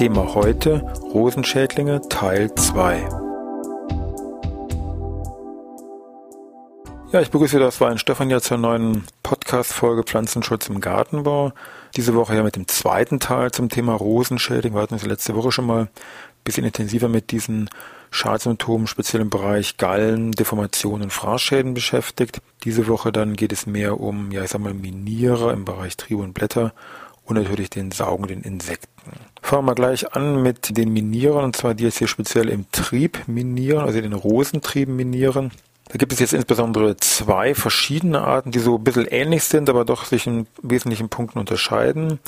Thema heute Rosenschädlinge Teil 2. Ja, ich begrüße das war ein Stefan ja zur neuen Podcast-Folge Pflanzenschutz im Gartenbau. Diese Woche ja mit dem zweiten Teil zum Thema Rosenschädling. Wir hatten uns letzte Woche schon mal ein bisschen intensiver mit diesen Schadsymptomen, speziell im Bereich Gallen, Deformationen und Fraßschäden beschäftigt. Diese Woche dann geht es mehr um, ja, ich sag mal, Minierer im Bereich Triebe und Blätter und natürlich den saugenden Insekten. Fangen wir gleich an mit den Minierern, und zwar die jetzt hier speziell im Trieb minieren, also den Rosentrieben minieren. Da gibt es jetzt insbesondere zwei verschiedene Arten, die so ein bisschen ähnlich sind, aber doch sich in wesentlichen Punkten unterscheiden.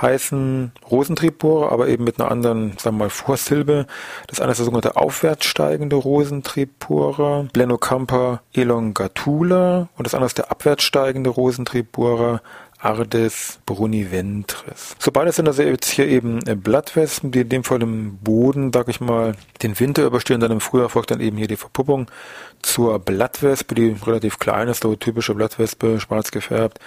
Heißen Rosentriebbohrer, aber eben mit einer anderen, sagen wir mal, Vorsilbe. Das eine ist der sogenannte aufwärts steigende Rosentriebbohrer, Blenocampa elongatula, und das andere ist der abwärts steigende Rosentriebbohrer, Ardes bruniventris. So beide sind also jetzt hier eben äh, Blattwespen, die in dem Fall im Boden, sag ich mal, den Winter überstehen, dann im Frühjahr folgt dann eben hier die Verpuppung zur Blattwespe, die relativ klein ist, so typische Blattwespe, schwarz gefärbt,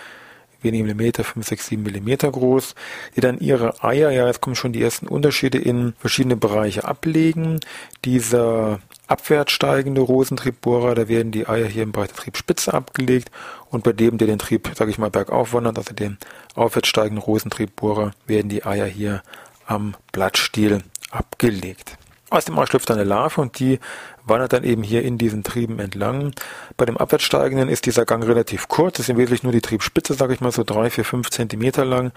wenige Millimeter, 5, 6, 7 Millimeter groß, die dann ihre Eier, ja, jetzt kommen schon die ersten Unterschiede in verschiedene Bereiche ablegen. Dieser abwärts steigende Rosentriebbohrer, da werden die Eier hier im Bereich der Triebspitze abgelegt und bei dem, der den Trieb, sage ich mal, bergauf wandert, also dem aufwärts steigenden Rosentriebbohrer, werden die Eier hier am Blattstiel abgelegt. Aus dem Ei schlüpft eine Larve und die wandert dann eben hier in diesen Trieben entlang. Bei dem abwärtssteigenden ist dieser Gang relativ kurz, ist im Wesentlichen nur die Triebspitze, sage ich mal, so drei, vier, fünf Zentimeter lang,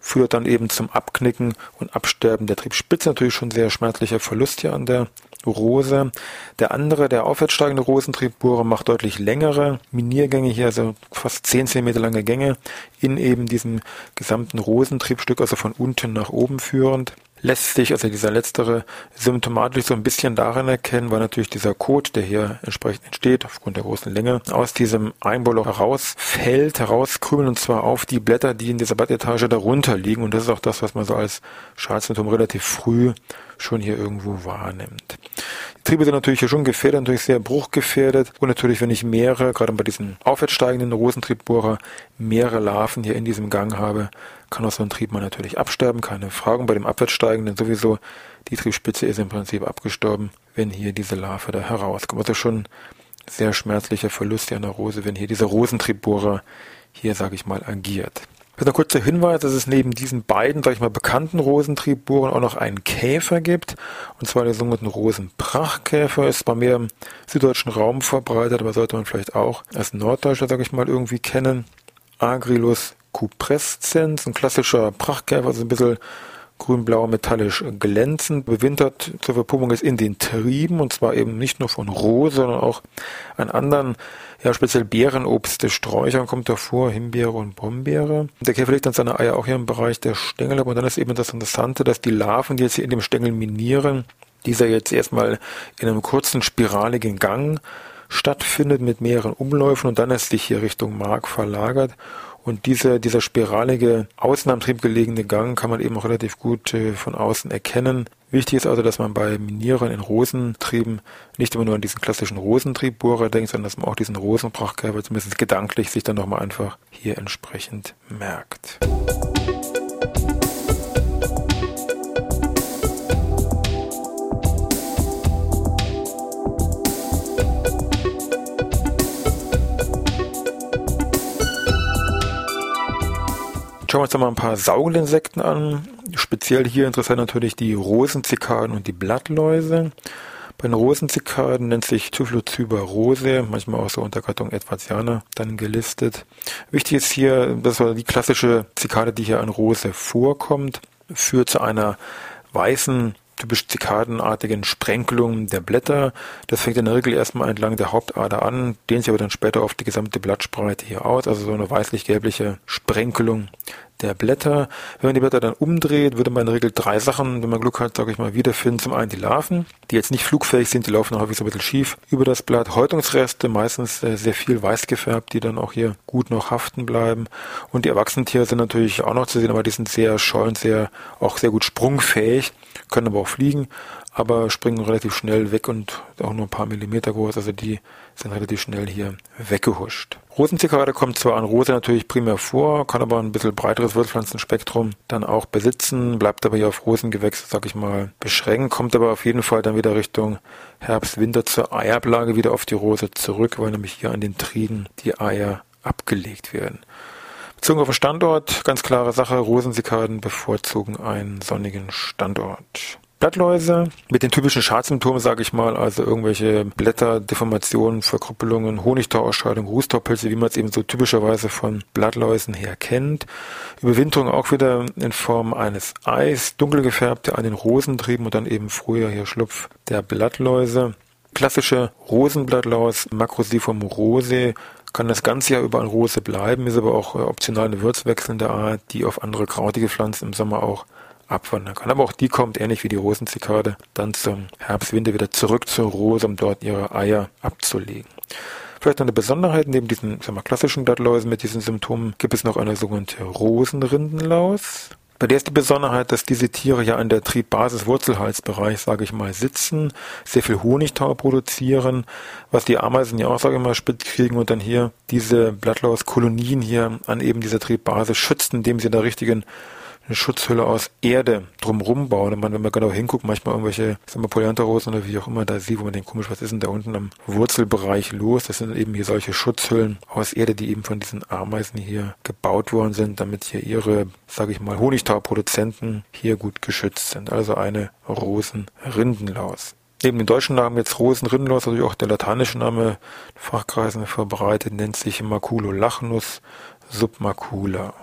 führt dann eben zum Abknicken und Absterben der Triebspitze. Natürlich schon sehr schmerzlicher Verlust hier an der Rose. Der andere, der aufwärtssteigende Rosentriebbohrer, macht deutlich längere Miniergänge hier, also fast 10 cm lange Gänge in eben diesem gesamten Rosentriebstück, also von unten nach oben führend lässt sich, also dieser letztere, symptomatisch so ein bisschen darin erkennen, weil natürlich dieser Kot, der hier entsprechend entsteht, aufgrund der großen Länge, aus diesem Einbohrloch herausfällt, herauskrümeln und zwar auf die Blätter, die in dieser Blattetage darunter liegen. Und das ist auch das, was man so als Schadsymptom relativ früh schon hier irgendwo wahrnimmt. Triebe sind natürlich hier schon gefährdet, natürlich sehr bruchgefährdet und natürlich, wenn ich mehrere, gerade bei diesem aufwärts steigenden Rosentriebbohrer, mehrere Larven hier in diesem Gang habe, kann auch so ein Triebmann natürlich absterben, keine Frage. Bei dem abwärtssteigenden sowieso, die Triebspitze ist im Prinzip abgestorben, wenn hier diese Larve da herauskommt. Also schon sehr schmerzlicher Verlust der Rose, wenn hier dieser Rosentriebbohrer hier, sage ich mal, agiert. Ein kurzer Hinweis, dass es neben diesen beiden, sag ich mal, bekannten Rosentriebbohren auch noch einen Käfer gibt. Und zwar der sogenannten Rosenprachtkäfer ist bei mir im süddeutschen Raum verbreitet, aber sollte man vielleicht auch als Norddeutscher, sag ich mal, irgendwie kennen. Agrilus cuprescens, ein klassischer Prachtkäfer, also ein bisschen grün-blau metallisch glänzend, bewintert zur Verpuppung ist in den Trieben und zwar eben nicht nur von Rose, sondern auch an anderen, ja speziell Beerenobst, Sträuchern kommt davor, Himbeere und Brombeere. Der Käfer legt dann seine Eier auch hier im Bereich der Stängel, aber dann ist eben das Interessante, dass die Larven, die jetzt hier in dem Stängel minieren, dieser jetzt erstmal in einem kurzen spiraligen Gang stattfindet mit mehreren Umläufen und dann ist sich hier Richtung Mark verlagert und diese, dieser spiralige, außen am Trieb gelegene Gang kann man eben auch relativ gut äh, von außen erkennen. Wichtig ist also, dass man bei Minierern in Rosentrieben nicht immer nur an diesen klassischen Rosentriebbohrer denkt, sondern dass man auch diesen Rosenprachtkäfer zumindest gedanklich sich dann nochmal einfach hier entsprechend merkt. Schauen wir uns mal ein paar Saugelinsekten an. Speziell hier interessant natürlich die Rosenzikaden und die Blattläuse. Bei den Rosenzikaden nennt sich Typhlozyber rose, manchmal auch so unter Gattung Edwardiana dann gelistet. Wichtig ist hier, das war die klassische Zikade, die hier an Rose vorkommt, führt zu einer weißen typisch zikadenartigen Sprenkelungen der Blätter. Das fängt in der Regel erstmal entlang der Hauptader an, dehnt sich aber dann später auf die gesamte Blattspreite hier aus, also so eine weißlich-gelbliche Sprenkelung der Blätter. Wenn man die Blätter dann umdreht, würde man in der Regel drei Sachen, wenn man Glück hat, sage ich mal, wiederfinden. Zum einen die Larven, die jetzt nicht flugfähig sind, die laufen häufig so ein bisschen schief über das Blatt. Häutungsreste, meistens äh, sehr viel weiß gefärbt, die dann auch hier gut noch haften bleiben. Und die Erwachsenentiere sind natürlich auch noch zu sehen, aber die sind sehr scheu und sehr, auch sehr gut sprungfähig, können aber auch fliegen aber springen relativ schnell weg und auch nur ein paar Millimeter groß. Also die sind relativ schnell hier weggehuscht. Rosenzikade kommt zwar an Rose natürlich primär vor, kann aber ein bisschen breiteres Wurzelpflanzenspektrum dann auch besitzen, bleibt aber hier auf Rosengewächse, sag ich mal, beschränkt, kommt aber auf jeden Fall dann wieder Richtung Herbst, Winter zur Eiablage wieder auf die Rose zurück, weil nämlich hier an den Trieden die Eier abgelegt werden. Bezogen auf den Standort, ganz klare Sache, Rosensikaden bevorzugen einen sonnigen Standort. Blattläuse mit den typischen Schadsymptomen, sage ich mal, also irgendwelche Blätterdeformationen, Verkrüppelungen, Honigtauausscheidung, Rußtaupilze, wie man es eben so typischerweise von Blattläusen her kennt. Überwinterung auch wieder in Form eines Eis, dunkel gefärbte an den Rosentrieben und dann eben früher hier Schlupf der Blattläuse. Klassische Rosenblattlaus, Macrosiphum rose, kann das ganze Jahr über an Rose bleiben, ist aber auch optional eine würzwechselnde Art, die auf andere krautige Pflanzen im Sommer auch abwandern kann. Aber auch die kommt ähnlich wie die Rosenzikade dann zum Herbst-Winter wieder zurück zur Rose, um dort ihre Eier abzulegen. Vielleicht noch eine Besonderheit, neben diesen sagen wir, klassischen Blattläusen mit diesen Symptomen gibt es noch eine sogenannte Rosenrindenlaus. Bei der ist die Besonderheit, dass diese Tiere ja an der Triebbasis-Wurzelhalsbereich, sage ich mal, sitzen, sehr viel Honigtau produzieren, was die Ameisen ja auch, sage ich mal, spitz kriegen und dann hier diese Blattlaus-Kolonien hier an eben dieser Triebbasis schützen, indem sie in der richtigen eine Schutzhülle aus Erde drumrum bauen. Und man, wenn man genau hinguckt, manchmal irgendwelche, sagen wir, Polyantherrosen oder wie auch immer, da sieht, wo man denkt, komisch, was ist denn da unten am Wurzelbereich los? Das sind eben hier solche Schutzhüllen aus Erde, die eben von diesen Ameisen hier gebaut worden sind, damit hier ihre, sage ich mal, Honigtauproduzenten hier gut geschützt sind. Also eine Rosenrindenlaus. Neben dem deutschen Namen jetzt Rosenrindenlaus, also auch der lateinische Name Fachkreisen verbreitet, nennt sich Maculolachnus submacula.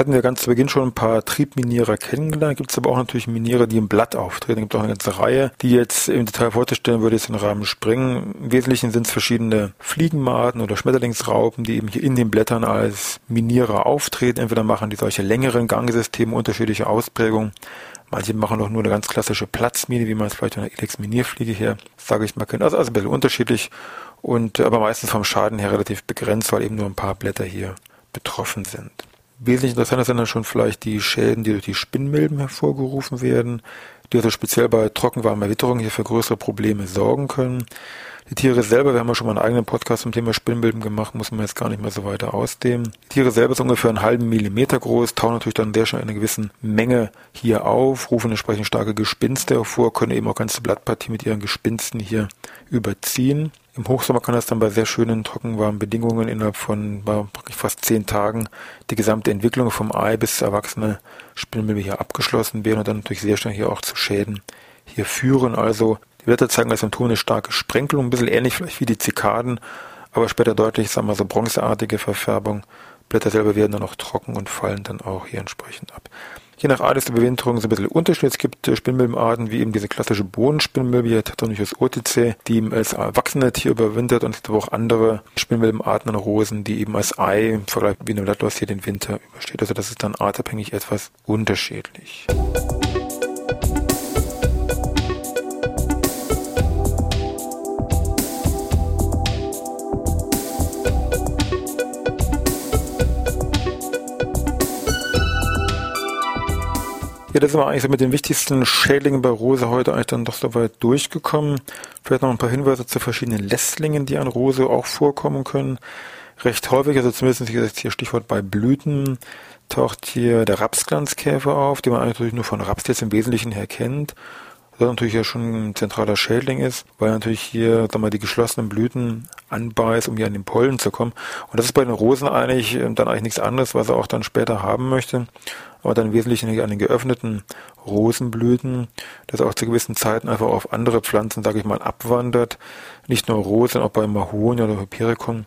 Hatten wir ganz zu Beginn schon ein paar Triebminierer kennengelernt. Gibt es aber auch natürlich Miniere, die im Blatt auftreten. Es gibt auch eine ganze Reihe, die jetzt im Detail vorzustellen würde, jetzt den Rahmen springen. Im Wesentlichen sind es verschiedene Fliegenmaden oder Schmetterlingsraupen, die eben hier in den Blättern als Minierer auftreten. Entweder machen die solche längeren Gangsysteme unterschiedliche Ausprägungen. Manche machen doch nur eine ganz klassische Platzmine, wie man es vielleicht von der Ilex-Minierfliege her, sage ich mal, kennt. Also, also ein bisschen unterschiedlich und aber meistens vom Schaden her relativ begrenzt, weil eben nur ein paar Blätter hier betroffen sind. Wesentlich interessanter sind dann schon vielleicht die Schäden, die durch die Spinnmilben hervorgerufen werden, die also speziell bei trockenwarmer Witterung hier für größere Probleme sorgen können. Die Tiere selber, wir haben ja schon mal einen eigenen Podcast zum Thema Spinnmilben gemacht, muss man jetzt gar nicht mehr so weiter ausdehnen. Die Tiere selber sind ungefähr einen halben Millimeter groß, tauen natürlich dann sehr schnell eine gewissen Menge hier auf, rufen entsprechend starke Gespinste hervor, können eben auch ganze Blattpartie mit ihren Gespinsten hier überziehen. Im Hochsommer kann das dann bei sehr schönen, trockenwarmen Bedingungen innerhalb von fast zehn Tagen die gesamte Entwicklung vom Ei bis zur erwachsene Spinnmilbe hier abgeschlossen werden und dann natürlich sehr schnell hier auch zu Schäden hier führen. Also die Blätter zeigen als Symptom eine starke Sprenkelung, ein bisschen ähnlich vielleicht wie die Zikaden, aber später deutlich, sagen wir so, bronzeartige Verfärbung. Blätter selber werden dann auch trocken und fallen dann auch hier entsprechend ab. Je nach Art ist die so ein bisschen unterschiedlich. Es gibt äh, Spinnmilbenarten wie eben diese klassische Bohnenspinnmilbe, hier Tetonichus otice, die als erwachsene Tier überwintert und es gibt aber auch andere Spinnmilbenarten an Rosen, die eben als Ei im Vergleich wie Blattlaus hier den Winter übersteht. Also das ist dann artabhängig etwas unterschiedlich. Ja, das sind wir eigentlich so mit den wichtigsten Schädlingen bei Rose heute eigentlich dann doch soweit durchgekommen. Vielleicht noch ein paar Hinweise zu verschiedenen Lässlingen, die an Rose auch vorkommen können. Recht häufig, also zumindest hier Stichwort bei Blüten, taucht hier der Rapsglanzkäfer auf, den man eigentlich nur von Raps jetzt im Wesentlichen her kennt. Das natürlich ja schon ein zentraler Schädling ist, weil natürlich hier, sag mal, die geschlossenen Blüten anbeißt, um hier an den Pollen zu kommen. Und das ist bei den Rosen eigentlich äh, dann eigentlich nichts anderes, was er auch dann später haben möchte aber dann wesentlich an den geöffneten Rosenblüten, das auch zu gewissen Zeiten einfach auf andere Pflanzen, sage ich mal, abwandert. Nicht nur Rosen, auch bei Mahoni oder Hypericum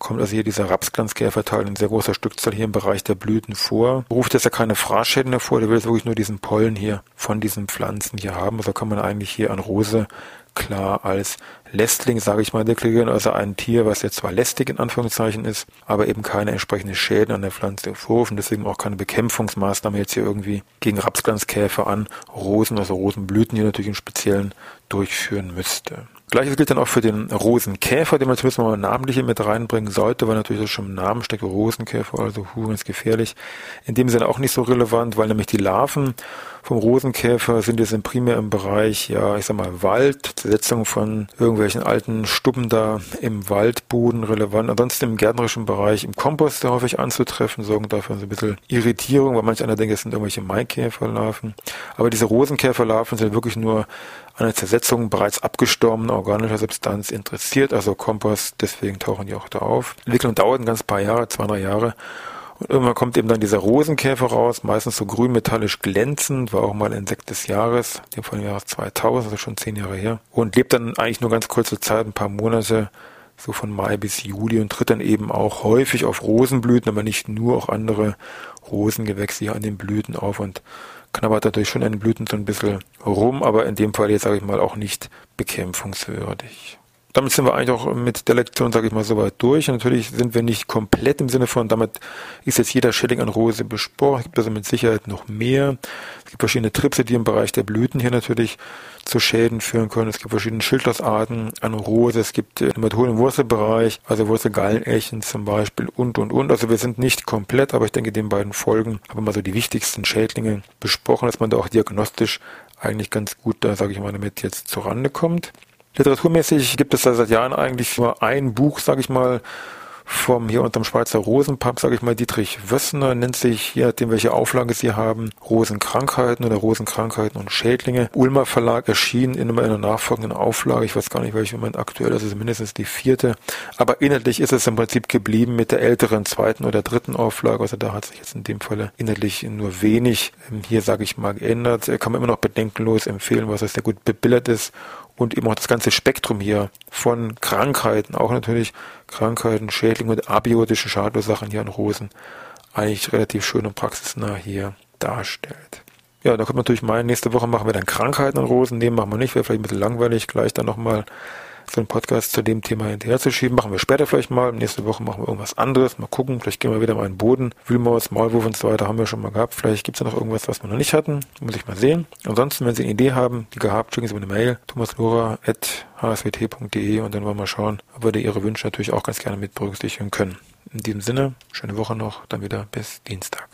kommt also hier dieser Rapsglanzkäferteil in sehr großer Stückzahl hier im Bereich der Blüten vor. Ruft jetzt ja keine Fraßschäden hervor, der will jetzt wirklich nur diesen Pollen hier von diesen Pflanzen hier haben. Also kann man eigentlich hier an Rose klar als Lästling, sage ich mal, deklarieren, also ein Tier, was jetzt zwar lästig in Anführungszeichen ist, aber eben keine entsprechenden Schäden an der Pflanze hervorrufen, deswegen auch keine Bekämpfungsmaßnahme jetzt hier irgendwie gegen Rapsglanzkäfer an Rosen, also Rosenblüten hier natürlich im Speziellen durchführen müsste. Gleiches gilt dann auch für den Rosenkäfer, den man zumindest mal namentlich mit reinbringen sollte, weil natürlich das schon im Namen steckt, Rosenkäfer, also hu, ist gefährlich. In dem Sinne auch nicht so relevant, weil nämlich die Larven vom Rosenkäfer sind jetzt primär im Bereich, ja, ich sag mal, Wald, Zersetzung von irgendwelchen alten Stubben da im Waldboden relevant. Ansonsten im gärtnerischen Bereich, im Kompost sehr häufig anzutreffen, sorgen dafür so ein bisschen Irritierung, weil manch einer denkt, es sind irgendwelche Maikäferlarven. Aber diese Rosenkäferlarven sind wirklich nur an Zersetzung bereits abgestorbener organischer Substanz interessiert, also Kompost, deswegen tauchen die auch da auf. Entwicklung dauert ein ganz paar Jahre, zwei, drei Jahre. Und irgendwann kommt eben dann dieser Rosenkäfer raus, meistens so grün metallisch glänzend, war auch mal Insekt des Jahres, dem von dem Jahres 2000, also schon zehn Jahre her. Und lebt dann eigentlich nur ganz kurze Zeit, ein paar Monate, so von Mai bis Juli und tritt dann eben auch häufig auf Rosenblüten, aber nicht nur, auch andere Rosengewächse hier an den Blüten auf und knabbert dadurch schon an den Blüten so ein bisschen rum, aber in dem Fall jetzt sage ich mal auch nicht bekämpfungswürdig damit sind wir eigentlich auch mit der Lektion, sage ich mal, soweit durch. Und natürlich sind wir nicht komplett im Sinne von, damit ist jetzt jeder Schilling an Rose besprochen. Es gibt also mit Sicherheit noch mehr. Es gibt verschiedene Tripse, die im Bereich der Blüten hier natürlich zu Schäden führen können. Es gibt verschiedene Schildlassarten an Rose. Es gibt Nematoden im Wurzelbereich, also Wurzelgallenechen zum Beispiel und, und, und. Also wir sind nicht komplett, aber ich denke, den beiden Folgen haben wir mal so die wichtigsten Schädlinge besprochen, dass man da auch diagnostisch eigentlich ganz gut da, sage ich mal, damit jetzt zurande kommt. Literaturmäßig gibt es da seit Jahren eigentlich nur ein Buch, sage ich mal, vom hier unterm Schweizer Rosenpub, sage ich mal, Dietrich Wössner, nennt sich, je nachdem welche Auflage sie haben, Rosenkrankheiten oder Rosenkrankheiten und Schädlinge. Ulmer Verlag erschien in einer nachfolgenden Auflage, ich weiß gar nicht, welche Moment aktuell ist, also mindestens die vierte, aber inhaltlich ist es im Prinzip geblieben mit der älteren zweiten oder dritten Auflage, also da hat sich jetzt in dem Falle inhaltlich nur wenig ähm, hier, sage ich mal, geändert. Kann man immer noch bedenkenlos empfehlen, was das sehr gut bebildert ist und eben auch das ganze Spektrum hier von Krankheiten, auch natürlich Krankheiten, Schädlinge und abiotischen Schadursachen hier an Rosen eigentlich relativ schön und praxisnah hier darstellt. Ja, da kommt natürlich meinen, nächste Woche machen wir dann Krankheiten an Rosen, nehmen machen wir nicht, wäre vielleicht ein bisschen langweilig, gleich dann nochmal so einen Podcast zu dem Thema hinterherzuschieben. Machen wir später vielleicht mal. Nächste Woche machen wir irgendwas anderes. Mal gucken. Vielleicht gehen wir wieder mal in den Boden. Wühlmaus, Maulwurf und so weiter haben wir schon mal gehabt. Vielleicht gibt es ja noch irgendwas, was wir noch nicht hatten. Muss ich mal sehen. Ansonsten, wenn Sie eine Idee haben, die gehabt, schicken Sie mir eine Mail. thomaslora.hswt.de und dann wollen wir mal schauen, ob wir Ihre Wünsche natürlich auch ganz gerne mit berücksichtigen können. In diesem Sinne, schöne Woche noch. Dann wieder bis Dienstag.